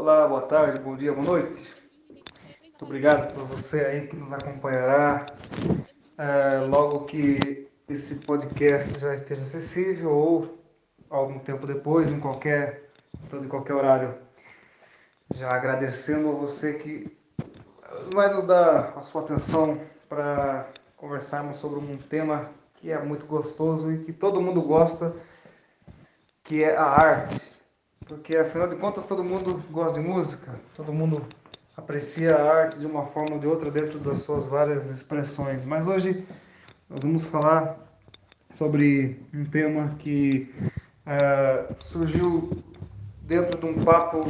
Olá, boa tarde, bom dia, boa noite. Muito obrigado por você aí que nos acompanhará. É, logo que esse podcast já esteja acessível ou algum tempo depois, em qualquer, todo, em qualquer horário. Já agradecendo a você que vai nos dar a sua atenção para conversarmos sobre um tema que é muito gostoso e que todo mundo gosta, que é a arte. Porque afinal de contas todo mundo gosta de música, todo mundo aprecia a arte de uma forma ou de outra dentro das suas várias expressões. Mas hoje nós vamos falar sobre um tema que uh, surgiu dentro de um papo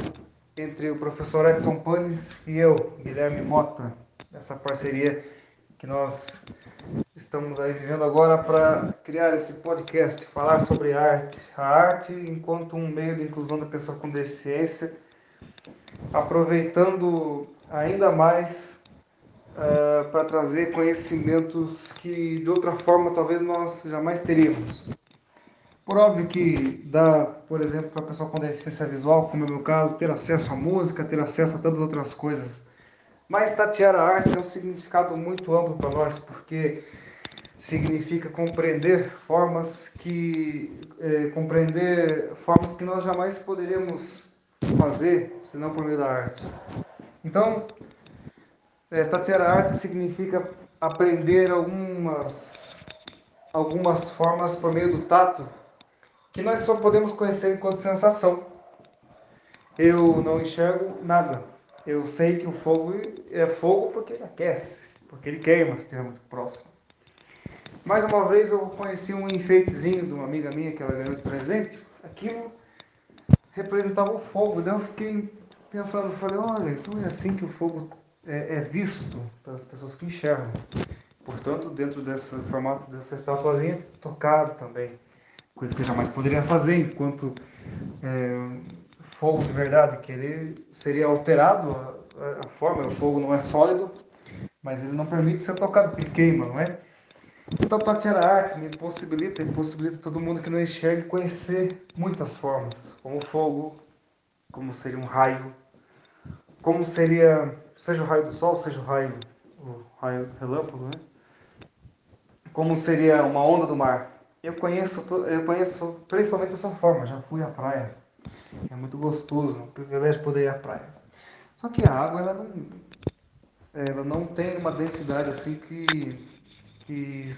entre o professor Edson Panes e eu, Guilherme Mota, essa parceria que nós estamos aí vivendo agora para criar esse podcast, falar sobre arte, a arte enquanto um meio de inclusão da pessoa com deficiência, aproveitando ainda mais uh, para trazer conhecimentos que de outra forma talvez nós jamais teríamos. Por óbvio que dá, por exemplo, para a pessoa com deficiência visual, como é o meu caso, ter acesso à música, ter acesso a tantas outras coisas mas tatear a arte tem um significado muito amplo para nós, porque significa compreender formas que é, compreender formas que nós jamais poderíamos fazer senão por meio da arte. Então, é, tatear a arte significa aprender algumas algumas formas por meio do tato que nós só podemos conhecer enquanto sensação. Eu não enxergo nada, eu sei que o fogo é fogo porque ele aquece, porque ele queima se estiver muito próximo. Mais uma vez eu conheci um enfeitezinho de uma amiga minha que ela ganhou de presente. Aquilo representava o fogo. Daí eu fiquei pensando, falei, olha, então é assim que o fogo é, é visto pelas pessoas que enxergam. Portanto, dentro desse formato dessa estatuazinha, tocado também. Coisa que eu jamais poderia fazer enquanto é, fogo de verdade, que ele seria alterado a, a, forma, o fogo não é sólido, mas ele não permite ser tocado, porque queima, não é? Então, Tatiana Arte me possibilita, impossibilita todo mundo que não enxergue conhecer muitas formas, como fogo, como seria um raio, como seria, seja o raio do sol, seja o raio, o raio relâmpago, né? Como seria uma onda do mar. Eu conheço, eu conheço principalmente essa forma, já fui à praia, é muito gostoso, é um privilégio poder ir à praia. Só que a água ela não, ela não tem uma densidade assim que, que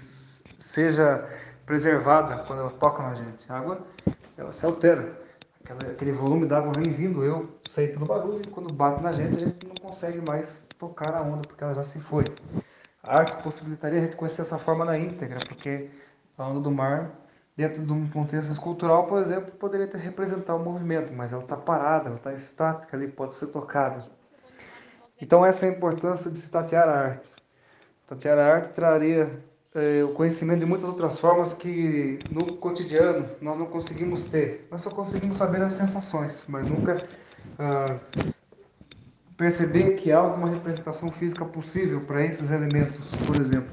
seja preservada quando ela toca na gente. A água ela se altera. Aquela, aquele volume d'água vem vindo, eu sei pelo barulho, e quando bate na gente, a gente não consegue mais tocar a onda, porque ela já se foi. A arte possibilitaria a gente conhecer essa forma na íntegra, porque a onda do mar dentro de um contexto escultural, por exemplo, poderia representar o movimento, mas ela está parada, ela está estática ali, pode ser tocada. Então essa é a importância de se tatear a arte. Tatear a arte traria é, o conhecimento de muitas outras formas que no cotidiano nós não conseguimos ter. Nós só conseguimos saber as sensações, mas nunca ah, perceber que há alguma representação física possível para esses elementos, por exemplo.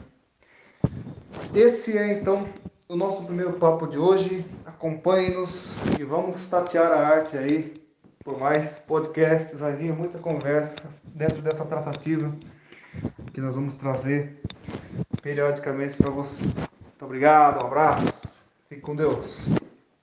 Esse é então o nosso primeiro papo de hoje. Acompanhe-nos e vamos tatear a arte aí por mais podcasts. Vai vir muita conversa dentro dessa tratativa que nós vamos trazer periodicamente para você. Muito obrigado, um abraço, fique com Deus.